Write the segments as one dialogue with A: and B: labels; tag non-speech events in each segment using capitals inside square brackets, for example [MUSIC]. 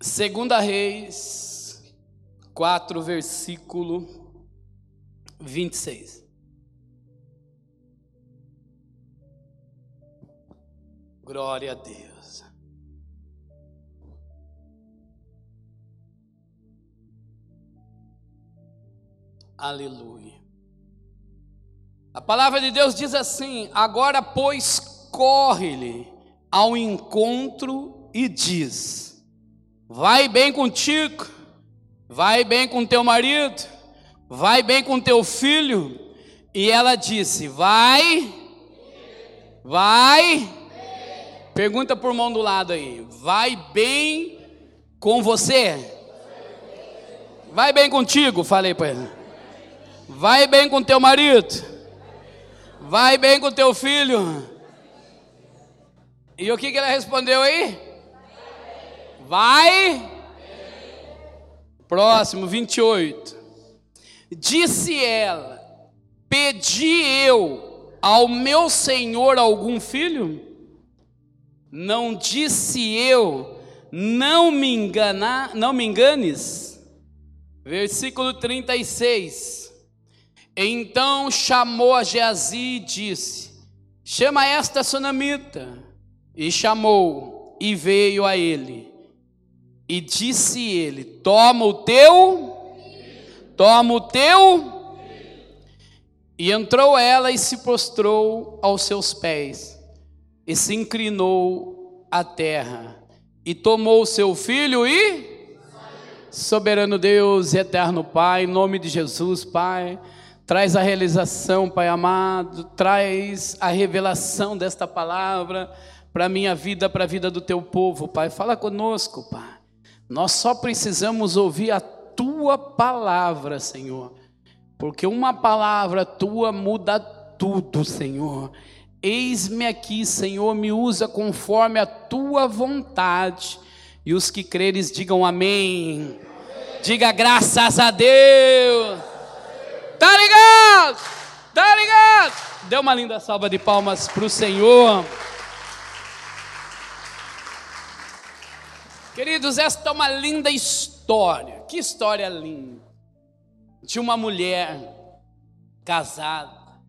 A: Segunda Reis 4, versículo 26. Glória a Deus. Aleluia. A palavra de Deus diz assim: Agora, pois, corre-lhe ao encontro e diz: Vai bem contigo, vai bem com teu marido, vai bem com teu filho. E ela disse: Vai, vai. Pergunta por mão do lado aí: Vai bem com você? Vai bem contigo? Falei para ele. Vai bem com teu marido? Vai bem com teu filho? E o que, que ela respondeu aí? Vai. Próximo, 28. Disse ela: Pedi eu ao meu senhor algum filho? Não disse eu, não me enganar, não me enganes. Versículo 36. Então chamou a Geazi e disse: Chama esta sunamita. E chamou, e veio a ele. E disse ele: Toma o teu, toma o teu. E entrou ela e se prostrou aos seus pés, e se inclinou à terra, e tomou o seu filho e. Soberano Deus eterno Pai, em nome de Jesus, Pai, traz a realização, Pai amado, traz a revelação desta palavra para a minha vida, para a vida do teu povo, Pai. Fala conosco, Pai. Nós só precisamos ouvir a tua palavra, Senhor, porque uma palavra tua muda tudo, Senhor. Eis-me aqui, Senhor, me usa conforme a tua vontade. E os que creres digam amém. Diga graças a Deus. Tá ligado? Tá ligado? Dê uma linda salva de palmas para o Senhor. Queridos, esta é uma linda história. Que história linda! De uma mulher casada,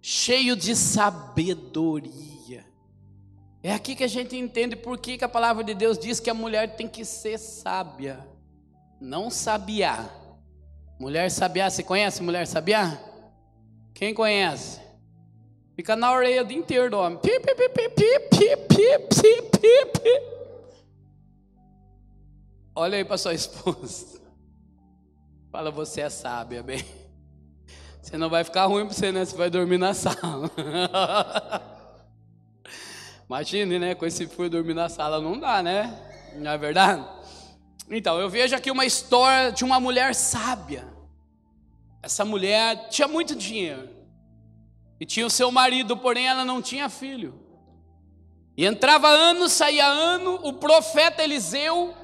A: cheio de sabedoria. É aqui que a gente entende por que, a palavra de Deus diz que a mulher tem que ser sábia, não sabiá. Mulher sabiá, você conhece mulher sabiá? Quem conhece? Fica na orelha o dia inteiro do homem. Pip, pip, pip, pip, pip, pip, pip, pip. Olha aí para sua [LAUGHS] esposa. Fala, você é sábia, bem. Você não vai ficar ruim para você, né? Você vai dormir na sala. [LAUGHS] Imagine, né? Com esse fui dormir na sala não dá, né? Não é verdade? Então, eu vejo aqui uma história de uma mulher sábia. Essa mulher tinha muito dinheiro. E tinha o seu marido, porém ela não tinha filho. E entrava ano, saía ano, o profeta Eliseu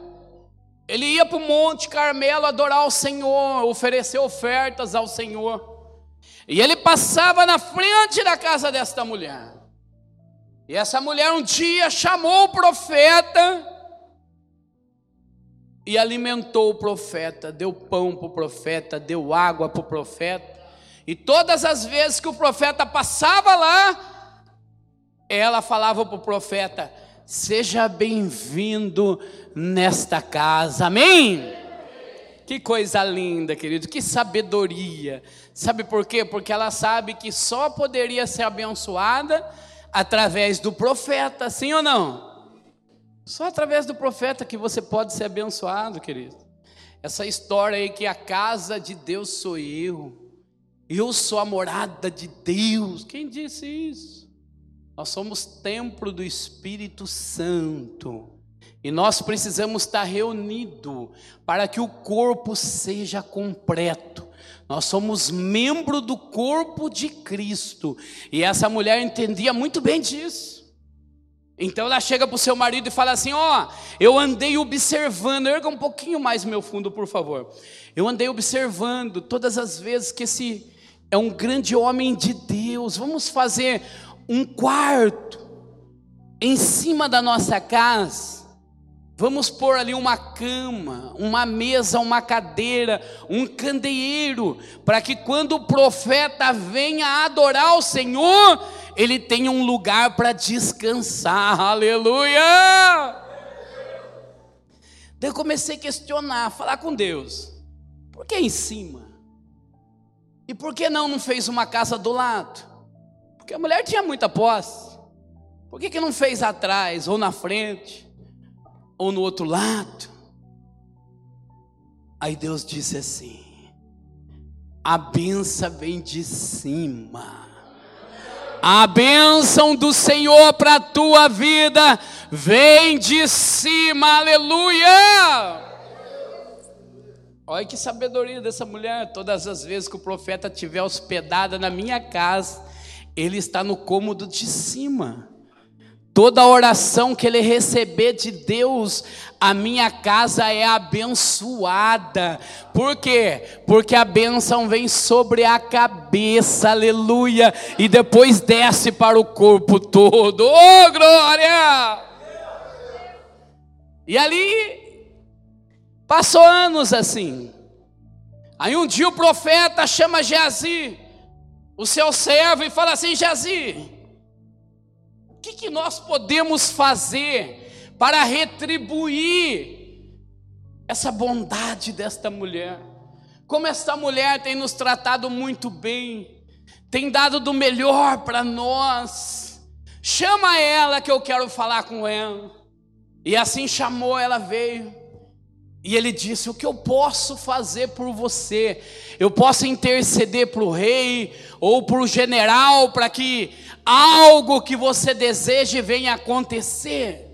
A: ele ia para o Monte Carmelo adorar o Senhor, oferecer ofertas ao Senhor. E ele passava na frente da casa desta mulher. E essa mulher um dia chamou o profeta e alimentou o profeta, deu pão para o profeta, deu água para o profeta. E todas as vezes que o profeta passava lá, ela falava para o profeta: Seja bem-vindo nesta casa, amém? Que coisa linda, querido, que sabedoria. Sabe por quê? Porque ela sabe que só poderia ser abençoada através do profeta, sim ou não? Só através do profeta que você pode ser abençoado, querido. Essa história aí que a casa de Deus sou eu, eu sou a morada de Deus. Quem disse isso? Nós somos templo do Espírito Santo. E nós precisamos estar reunidos para que o corpo seja completo. Nós somos membro do corpo de Cristo. E essa mulher entendia muito bem disso. Então ela chega para o seu marido e fala assim: Ó, oh, eu andei observando, erga um pouquinho mais meu fundo, por favor. Eu andei observando todas as vezes que esse é um grande homem de Deus. Vamos fazer um quarto em cima da nossa casa. Vamos pôr ali uma cama, uma mesa, uma cadeira, um candeeiro, para que quando o profeta venha adorar o Senhor, ele tenha um lugar para descansar. Aleluia! Daí eu comecei a questionar, falar com Deus. Por que em cima? E por que não não fez uma casa do lado? Porque a mulher tinha muita posse. Por que, que não fez atrás ou na frente? ou no outro lado. Aí Deus disse assim: a benção vem de cima. A bênção do Senhor para a tua vida vem de cima, aleluia! Olha que sabedoria dessa mulher. Todas as vezes que o profeta estiver hospedado na minha casa, ele está no cômodo de cima. Toda oração que ele receber de Deus, a minha casa é abençoada. Por quê? Porque a bênção vem sobre a cabeça, aleluia, e depois desce para o corpo todo. Oh, glória! E ali passou anos assim. Aí um dia o profeta chama Geazi, o seu servo, e fala assim: Geazi, que, que nós podemos fazer para retribuir essa bondade desta mulher? Como esta mulher tem nos tratado muito bem, tem dado do melhor para nós. Chama ela que eu quero falar com ela. E assim chamou, ela veio. E ele disse: O que eu posso fazer por você? Eu posso interceder para o rei ou para o general para que algo que você deseje venha acontecer.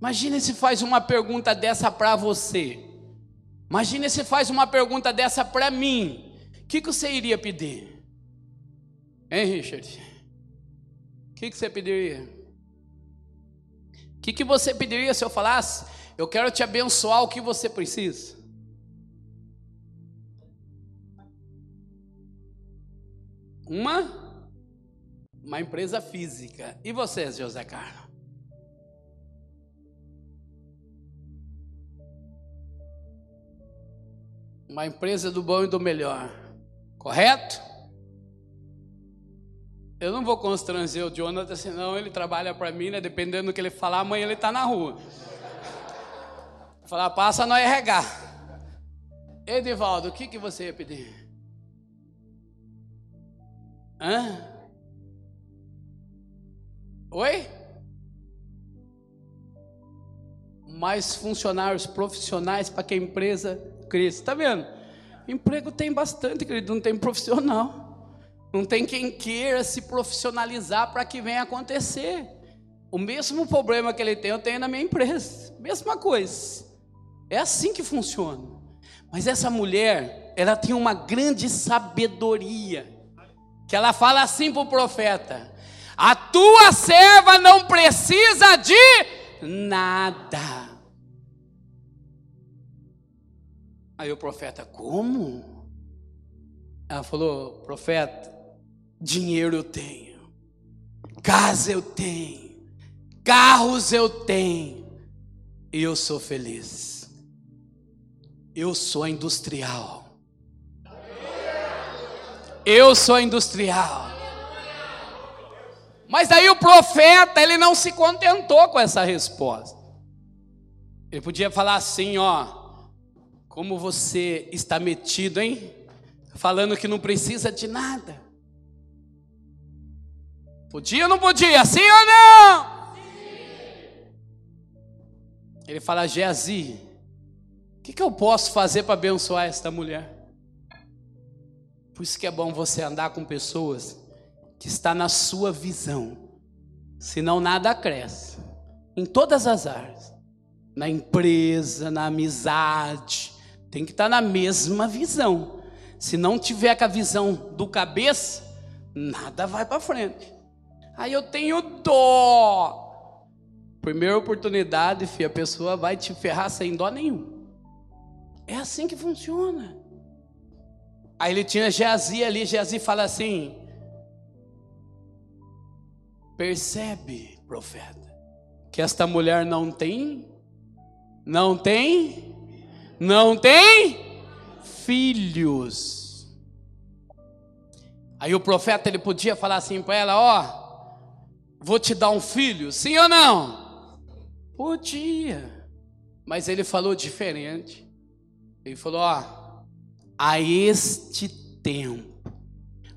A: Imagine se faz uma pergunta dessa para você. Imagine se faz uma pergunta dessa para mim. O que, que você iria pedir? Hein, Richard? O que, que você pediria? O que, que você pediria se eu falasse? Eu quero te abençoar o que você precisa. Uma uma empresa física. E você, José Carlos? Uma empresa do bom e do melhor. Correto? Eu não vou constranger o Jonathan, senão ele trabalha para mim, né? Dependendo do que ele falar, amanhã ele está na rua. Falar, passa nós regar. Edivaldo, o que, que você ia pedir? Hã? Oi? Mais funcionários profissionais para que a empresa cresça. Está vendo? Emprego tem bastante, querido, não tem profissional. Não tem quem queira se profissionalizar para que venha acontecer. O mesmo problema que ele tem, eu tenho na minha empresa. Mesma coisa. É assim que funciona. Mas essa mulher, ela tem uma grande sabedoria. Que ela fala assim para o profeta: a tua serva não precisa de nada. Aí o profeta, como? Ela falou, profeta, dinheiro eu tenho, casa eu tenho, carros eu tenho, e eu sou feliz. Eu sou industrial. Eu sou industrial. Mas aí o profeta, ele não se contentou com essa resposta. Ele podia falar assim, ó, como você está metido, hein? Falando que não precisa de nada. Podia ou não podia? Sim ou não? Sim. Ele fala, Geazi, que, que eu posso fazer para abençoar esta mulher? Por isso que é bom você andar com pessoas que está na sua visão. Senão nada cresce. Em todas as áreas. Na empresa, na amizade. Tem que estar na mesma visão. Se não tiver com a visão do cabeça, nada vai para frente. Aí eu tenho dó. Primeira oportunidade, filho, a pessoa vai te ferrar sem dó nenhum. É assim que funciona. Aí ele tinha Geazi ali, Geazi fala assim: Percebe, profeta, que esta mulher não tem não tem, não tem filhos. Aí o profeta ele podia falar assim para ela, ó, vou te dar um filho, sim ou não? Podia, mas ele falou diferente. Ele falou, ó, a este tempo,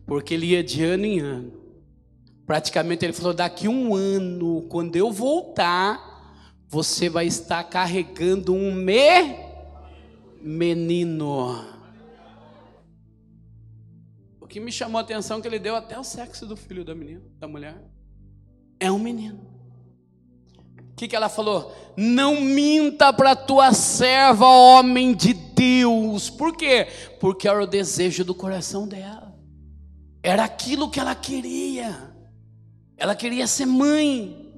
A: porque ele ia de ano em ano. Praticamente ele falou: daqui um ano, quando eu voltar, você vai estar carregando um me menino. O que me chamou a atenção é que ele deu até o sexo do filho da menina, da mulher. É um menino. Que, que ela falou? Não minta para tua serva, homem de Deus. Por quê? Porque era o desejo do coração dela. Era aquilo que ela queria. Ela queria ser mãe.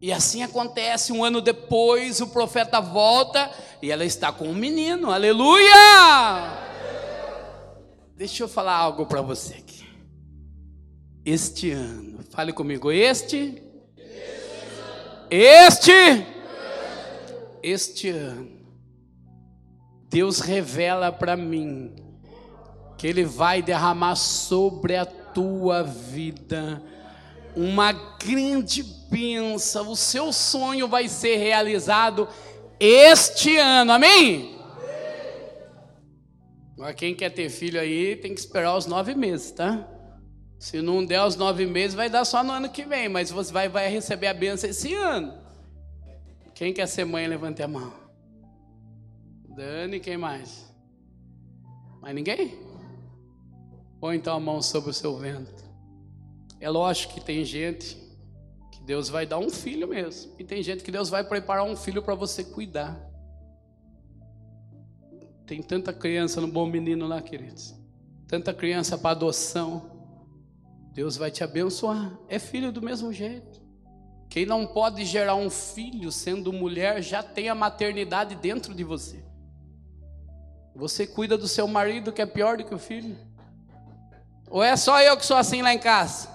A: E assim acontece, um ano depois, o profeta volta e ela está com um menino, aleluia! Deixa eu falar algo para você aqui. Este ano, fale comigo, este, este, este ano, Deus revela para mim que Ele vai derramar sobre a tua vida uma grande bênção. O seu sonho vai ser realizado este ano, amém? Agora, quem quer ter filho aí tem que esperar os nove meses, tá? Se não der os nove meses, vai dar só no ano que vem, mas você vai, vai receber a bênção esse ano. Quem quer ser mãe, levante a mão. Dani, quem mais? Mais ninguém? Põe então a mão sobre o seu ventre. É lógico que tem gente que Deus vai dar um filho mesmo. E tem gente que Deus vai preparar um filho para você cuidar. Tem tanta criança no bom menino lá, queridos. Tanta criança para adoção. Deus vai te abençoar. É filho do mesmo jeito. Quem não pode gerar um filho sendo mulher já tem a maternidade dentro de você. Você cuida do seu marido que é pior do que o filho. Ou é só eu que sou assim lá em casa?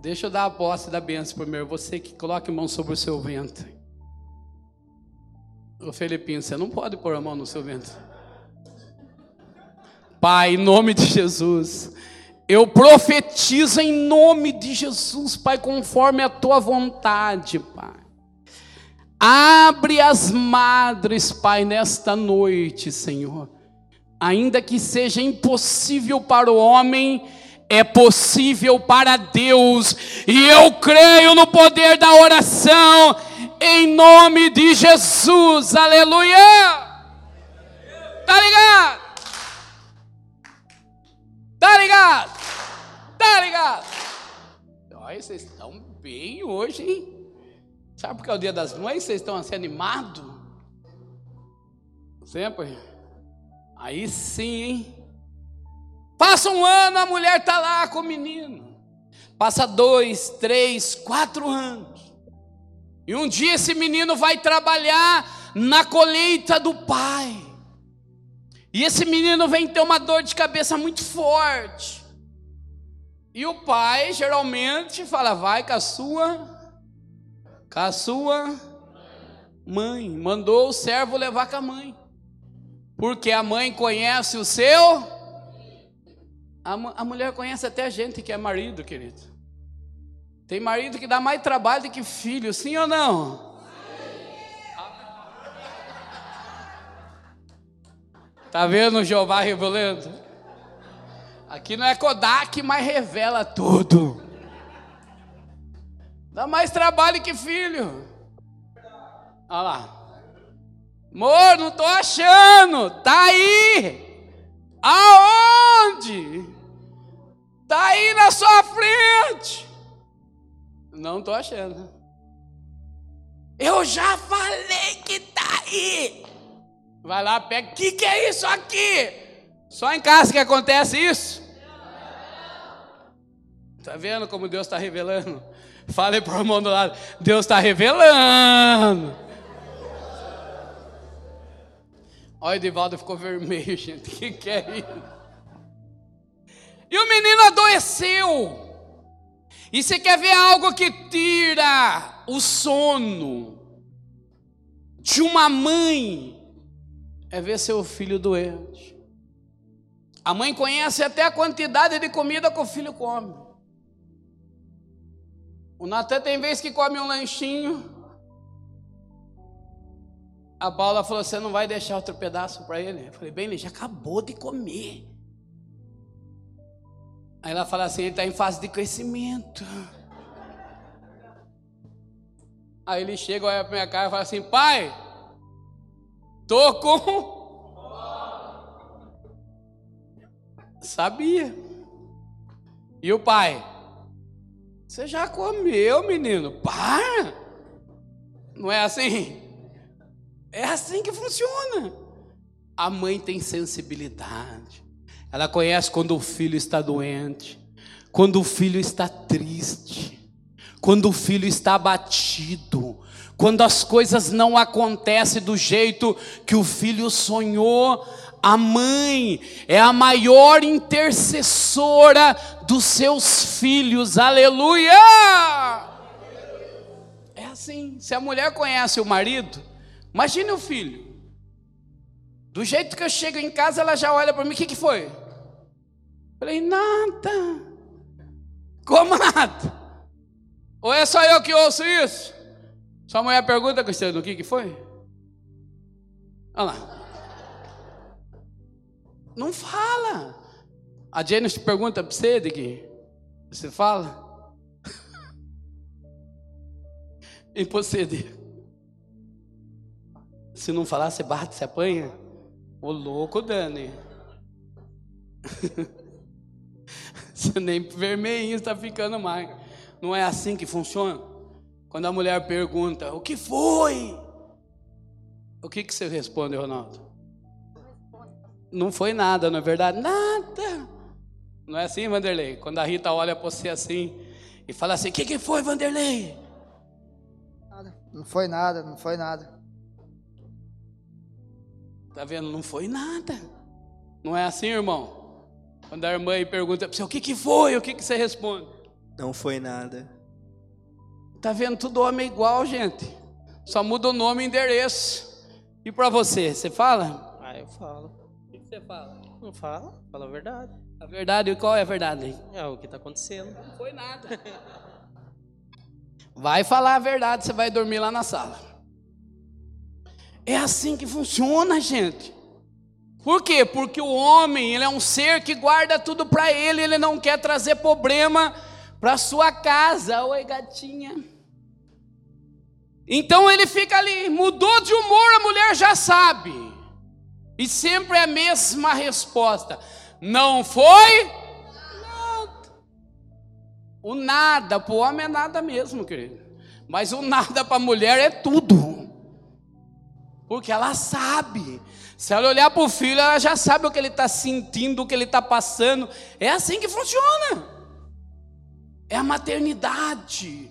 A: Deixa eu dar a posse da bênção primeiro. Você que coloque a mão sobre o seu ventre. Ô Felipinho, você não pode pôr a mão no seu ventre. Pai, em nome de Jesus, eu profetizo em nome de Jesus, Pai, conforme a tua vontade, Pai. Abre as madres, Pai, nesta noite, Senhor Ainda que seja impossível para o homem, é possível para Deus, e eu creio no poder da oração, em nome de Jesus, aleluia! Tá ligado? Tá ligado? Tá ligado? Olha, vocês estão bem hoje, hein? Sabe porque é o dia das mães? Vocês estão assim animados? Sempre. Aí sim, hein? Passa um ano, a mulher está lá com o menino. Passa dois, três, quatro anos. E um dia esse menino vai trabalhar na colheita do pai. E esse menino vem ter uma dor de cabeça muito forte. E o pai geralmente fala: vai com a sua, com a sua mãe. Mandou o servo levar com a mãe. Porque a mãe conhece o seu. A, a mulher conhece até a gente que é marido, querido. Tem marido que dá mais trabalho do que filho, sim ou não? Tá vendo o Jeová revelando? Aqui não é Kodak, mas revela tudo. Dá mais trabalho que filho. Olha lá. Amor, não estou achando. Tá aí. Aonde? Tá aí na sua frente. Não estou achando. Eu já falei que tá aí. Vai lá, pega. O que, que é isso aqui? Só em casa que acontece isso? Está vendo como Deus está revelando? Fale para o irmão do lado. Deus está revelando. Olha, o Edivaldo ficou vermelho, [LAUGHS] gente. O que, que é isso? E o menino adoeceu. E você quer ver algo que tira o sono de uma mãe? É ver seu filho doente. A mãe conhece até a quantidade de comida que o filho come. O Natan tem vez que come um lanchinho. A Paula falou: Você não vai deixar outro pedaço para ele? Eu falei: Bem, ele já acabou de comer. Aí ela fala assim: Ele está em fase de crescimento. Aí ele chega, olha para minha cara e fala assim: Pai, tô com. Sabia. E o pai? Você já comeu, menino? Para! Não é assim? É assim que funciona. A mãe tem sensibilidade. Ela conhece quando o filho está doente, quando o filho está triste, quando o filho está abatido, quando as coisas não acontecem do jeito que o filho sonhou. A mãe é a maior intercessora dos seus filhos, aleluia! É assim, se a mulher conhece o marido, imagine o filho. Do jeito que eu chego em casa, ela já olha para mim: o que, que foi? Falei: nada. Como nada? Ou é só eu que ouço isso? Sua mulher pergunta, Cristiano, o que, que foi? Olha lá. Não fala. A Janice pergunta para você que você fala. [LAUGHS] e você, se não falar, você bate, você apanha. O louco, Dani. [LAUGHS] você nem vermelhinho está ficando mais. Não é assim que funciona? Quando a mulher pergunta, o que foi? O que, que você responde, Ronaldo? Não foi nada, não é verdade? Nada. Não é assim, Vanderlei? Quando a Rita olha para você assim e fala assim: O que, que foi, Vanderlei?
B: Nada. Não foi nada, não foi nada.
A: Tá vendo? Não foi nada. Não é assim, irmão? Quando a irmã pergunta para você: O que, que foi? O que, que você responde?
C: Não foi nada.
A: Tá vendo? Tudo homem igual, gente. Só muda o nome e endereço. E para você, você fala?
C: Ah, eu falo
A: você fala?
C: Não fala, fala a verdade.
A: A verdade, qual é a verdade?
C: É o que está acontecendo.
A: Não foi nada. [LAUGHS] Vai falar a verdade, você vai dormir lá na sala. É assim que funciona, gente. Por quê? Porque o homem, ele é um ser que guarda tudo para ele, ele não quer trazer problema para sua casa. Oi, gatinha. Então ele fica ali, mudou de humor, a mulher já sabe. E sempre é a mesma resposta: não foi nada. O nada para o homem é nada mesmo, querido. Mas o nada para a mulher é tudo. Porque ela sabe. Se ela olhar para o filho, ela já sabe o que ele está sentindo, o que ele está passando. É assim que funciona. É a maternidade.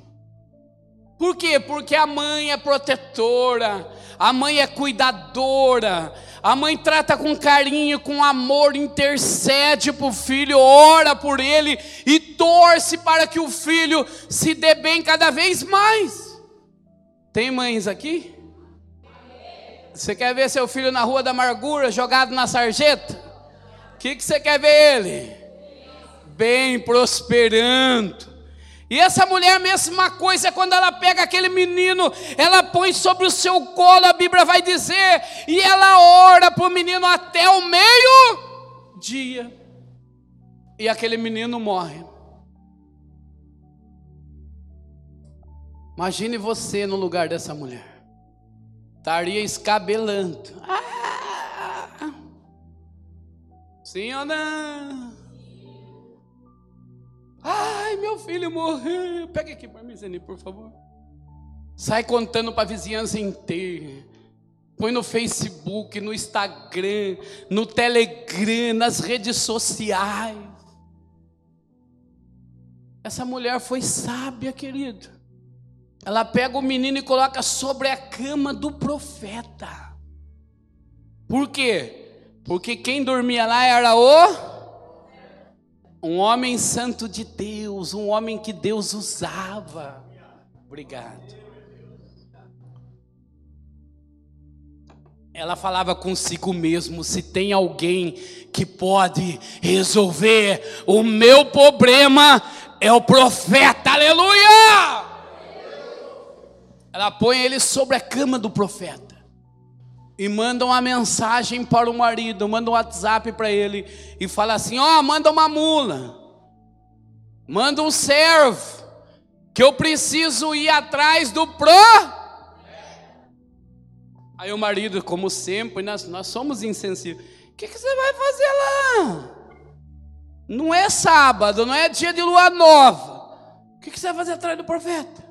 A: Por quê? Porque a mãe é protetora, a mãe é cuidadora, a mãe trata com carinho, com amor, intercede para o filho, ora por ele e torce para que o filho se dê bem cada vez mais. Tem mães aqui? Você quer ver seu filho na rua da amargura, jogado na sarjeta? O que, que você quer ver ele? Bem, prosperando e essa mulher, mesma coisa, quando ela pega aquele menino, ela põe sobre o seu colo, a Bíblia vai dizer, e ela ora para o menino até o meio-dia. E aquele menino morre. Imagine você no lugar dessa mulher. Estaria escabelando. Ah! Sim ou não? Ai, meu filho morreu. Pega aqui para mim, Zeni, por favor. Sai contando para a vizinhança inteira. Põe no Facebook, no Instagram, no Telegram, nas redes sociais. Essa mulher foi sábia, querido. Ela pega o menino e coloca sobre a cama do profeta. Por quê? Porque quem dormia lá era o Um homem santo de Deus, um homem que Deus usava. Obrigado. Ela falava consigo mesmo: se tem alguém que pode resolver o meu problema, é o profeta, aleluia! Ela põe ele sobre a cama do profeta e manda uma mensagem para o marido, manda um WhatsApp para ele e fala assim: Ó, oh, manda uma mula, manda um servo, que eu preciso ir atrás do pro. Aí o marido, como sempre, nós, nós somos insensíveis. O que, que você vai fazer lá? Não é sábado, não é dia de lua nova. O que, que você vai fazer atrás do profeta?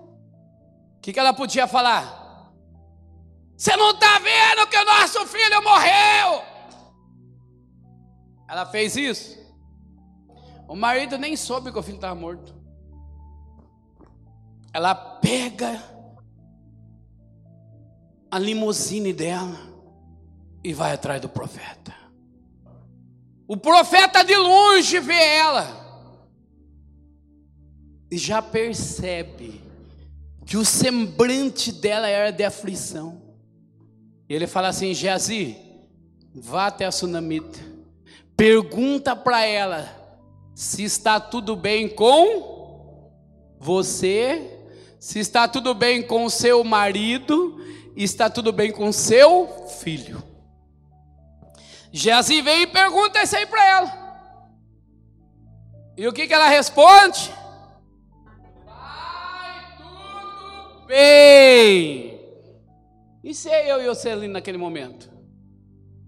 A: O que, que ela podia falar? Você não está vendo que o nosso filho morreu? Ela fez isso. O marido nem soube que o filho estava morto. Ela pega a limusine dela e vai atrás do profeta. O profeta de longe vê ela e já percebe que o semblante dela era de aflição. E ele fala assim: Geazi, vá até a sunamita, pergunta para ela se está tudo bem com você, se está tudo bem com o seu marido, está tudo bem com seu filho. Geazi vem e pergunta isso aí para ela. E o que, que ela responde? Vai tudo bem. E se é eu e você ali naquele momento?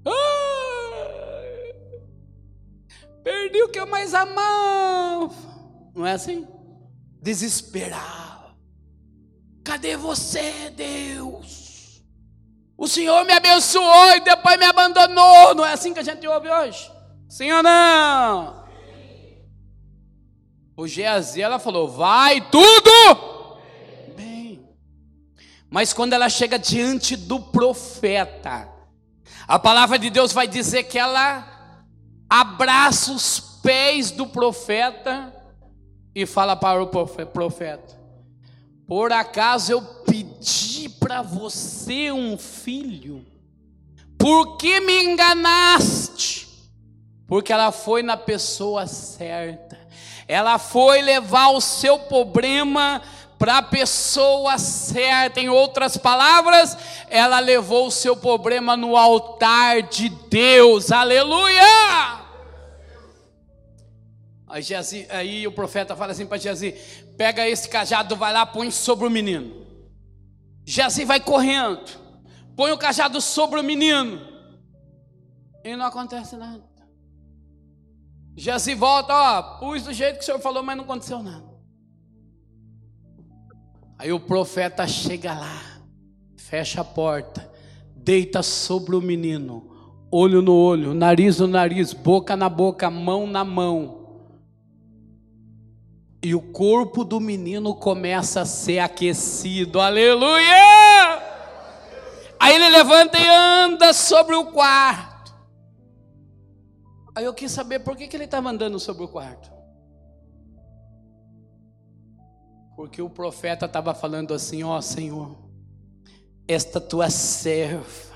A: Ah, perdi o que eu mais amava. Não é assim? Desesperado. Cadê você, Deus? O Senhor me abençoou e depois me abandonou. Não é assim que a gente ouve hoje? Sim ou não? O Geazi, ela falou: vai tudo mas quando ela chega diante do profeta, a palavra de Deus vai dizer que ela abraça os pés do profeta e fala para o profeta: Por acaso eu pedi para você um filho? Por que me enganaste? Porque ela foi na pessoa certa. Ela foi levar o seu problema para a pessoa certa. Em outras palavras, ela levou o seu problema no altar de Deus. Aleluia! Aí, aí o profeta fala assim para Geazi: pega esse cajado, vai lá, põe sobre o menino. Geazi vai correndo, põe o cajado sobre o menino, e não acontece nada. Geazi volta, ó, pus do jeito que o senhor falou, mas não aconteceu nada. Aí o profeta chega lá, fecha a porta, deita sobre o menino, olho no olho, nariz no nariz, boca na boca, mão na mão. E o corpo do menino começa a ser aquecido, aleluia! Aí ele levanta e anda sobre o quarto. Aí eu quis saber por que, que ele estava andando sobre o quarto. Porque o profeta estava falando assim: Ó oh, Senhor, esta tua serva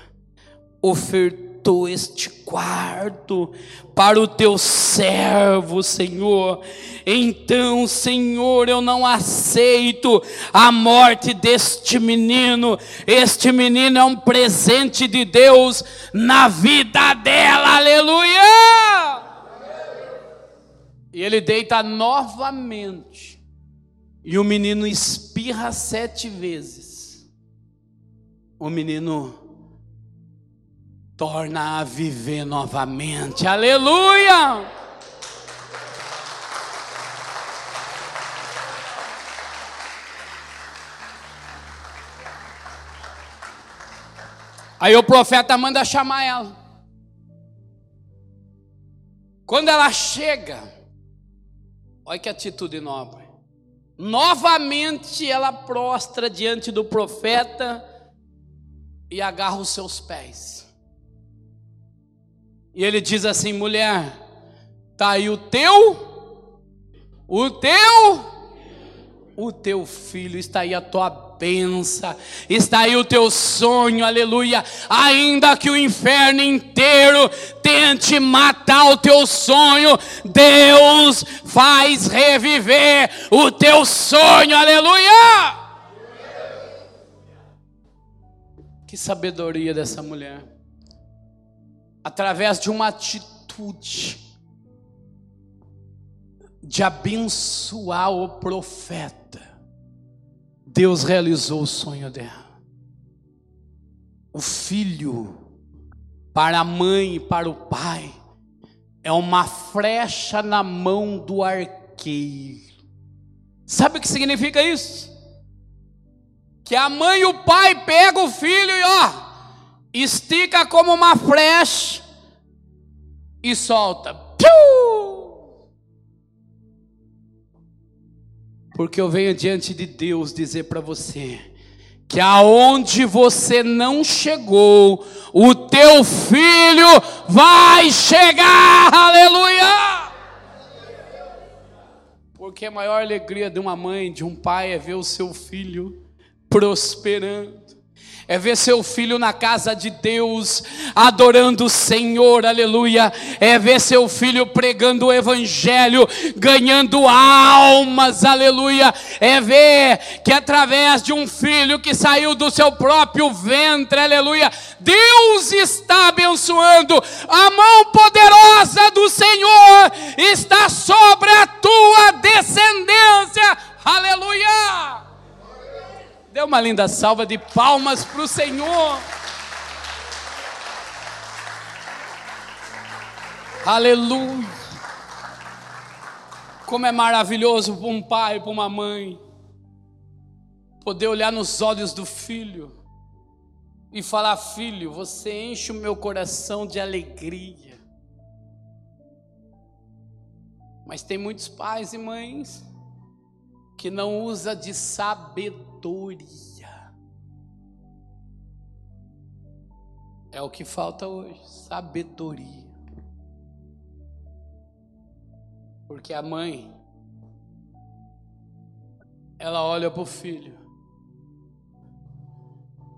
A: ofertou este quarto para o teu servo, Senhor. Então, Senhor, eu não aceito a morte deste menino. Este menino é um presente de Deus na vida dela, aleluia! E ele deita novamente e o menino espirra sete vezes, o menino torna a viver novamente, aleluia! Aí o profeta manda chamar ela. Quando ela chega, olha que atitude nobre. Novamente ela prostra diante do profeta e agarra os seus pés. E ele diz assim: mulher, está aí o teu O teu o teu filho, está aí a tua benção, está aí o teu sonho, aleluia. Ainda que o inferno inteiro tente matar o teu sonho, Deus faz reviver o teu sonho, aleluia. Que sabedoria dessa mulher, através de uma atitude de abençoar o profeta Deus realizou o sonho dela. O filho, para a mãe e para o pai, é uma flecha na mão do arqueiro. Sabe o que significa isso? Que a mãe e o pai pegam o filho e ó, estica como uma flecha e solta. Porque eu venho diante de Deus dizer para você que aonde você não chegou, o teu filho vai chegar. Aleluia! Porque a maior alegria de uma mãe, de um pai é ver o seu filho prosperando é ver seu filho na casa de Deus, adorando o Senhor, aleluia. É ver seu filho pregando o Evangelho, ganhando almas, aleluia. É ver que através de um filho que saiu do seu próprio ventre, aleluia, Deus está abençoando. A mão poderosa do Senhor está sobre a tua descendência, aleluia. Dê uma linda salva de palmas para o Senhor. Aleluia. Como é maravilhoso para um pai, para uma mãe, poder olhar nos olhos do filho e falar: Filho, você enche o meu coração de alegria. Mas tem muitos pais e mães que não usa de sabedoria. É o que falta hoje, sabedoria. Porque a mãe ela olha para o filho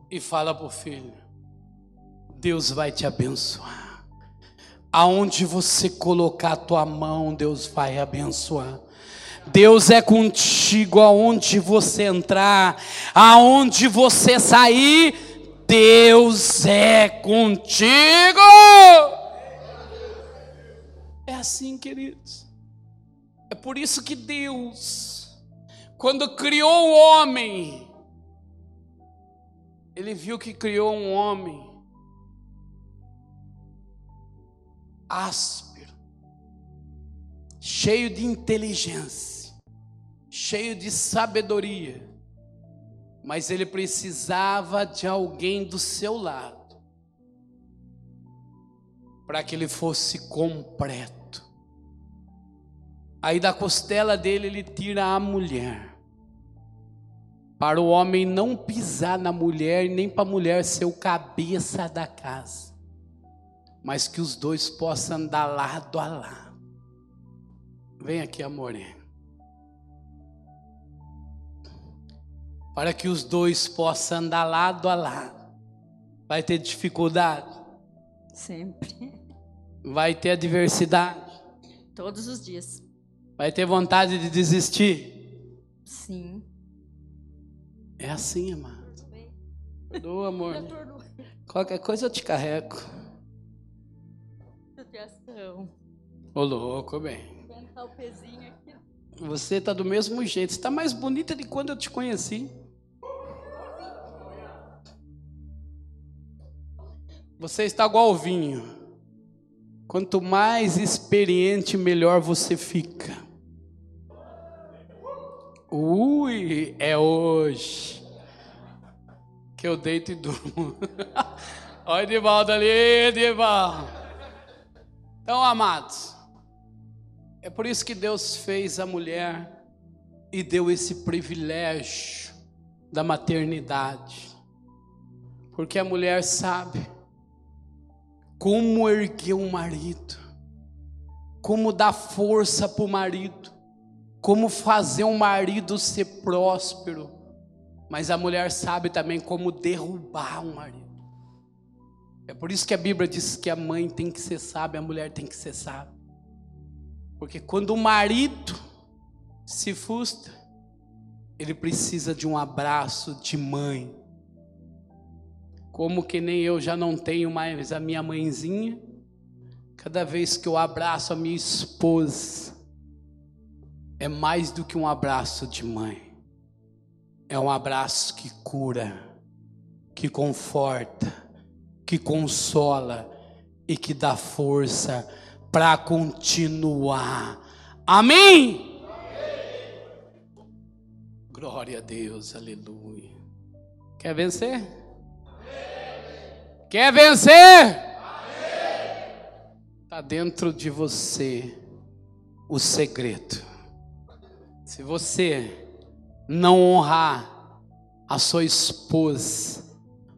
A: e fala para o filho: Deus vai te abençoar. Aonde você colocar a tua mão, Deus vai abençoar. Deus é contigo aonde você entrar, aonde você sair, Deus é contigo. É assim, queridos. É por isso que Deus, quando criou o homem, Ele viu que criou um homem áspero, cheio de inteligência cheio de sabedoria, mas ele precisava de alguém do seu lado para que ele fosse completo. Aí da costela dele ele tira a mulher. Para o homem não pisar na mulher, nem para a mulher ser o cabeça da casa, mas que os dois possam andar lado a lado. Vem aqui, amor. Para que os dois possam andar lado a lado. Vai ter dificuldade?
D: Sempre.
A: Vai ter adversidade?
D: Todos os dias.
A: Vai ter vontade de desistir?
D: Sim.
A: É assim, amado. Perdoa, amor. [LAUGHS] Qualquer coisa eu te carrego. Ô, louco, bem. Você tá do mesmo jeito. Você tá mais bonita de quando eu te conheci. Você está igual ao vinho. Quanto mais experiente, melhor você fica. Ui, é hoje que eu deito e durmo. [LAUGHS] Olha Edivaldo ali, Edivaldo. Então, amados, é por isso que Deus fez a mulher e deu esse privilégio da maternidade. Porque a mulher sabe como erguer um marido, como dar força para o marido, como fazer um marido ser próspero, mas a mulher sabe também como derrubar um marido. É por isso que a Bíblia diz que a mãe tem que ser sábia, a mulher tem que ser sábia. Porque quando o marido se frustra, ele precisa de um abraço de mãe. Como que nem eu já não tenho mais a minha mãezinha, cada vez que eu abraço a minha esposa, é mais do que um abraço de mãe. É um abraço que cura, que conforta, que consola e que dá força para continuar. Amém? Amém? Glória a Deus, aleluia. Quer vencer? Amém. Quer vencer? Está dentro de você o segredo. Se você não honrar a sua esposa,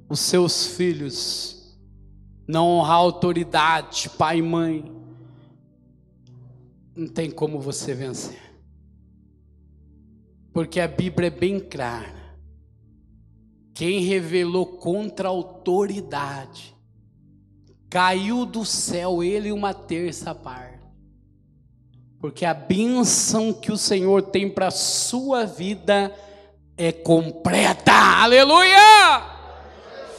A: os seus filhos, não honrar a autoridade, pai e mãe, não tem como você vencer. Porque a Bíblia é bem clara. Quem revelou contra a autoridade, caiu do céu ele uma terça parte. Porque a bênção que o Senhor tem para a sua vida é completa. Aleluia!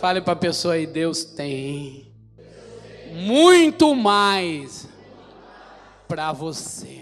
A: Fale para a pessoa aí, Deus tem muito mais para você.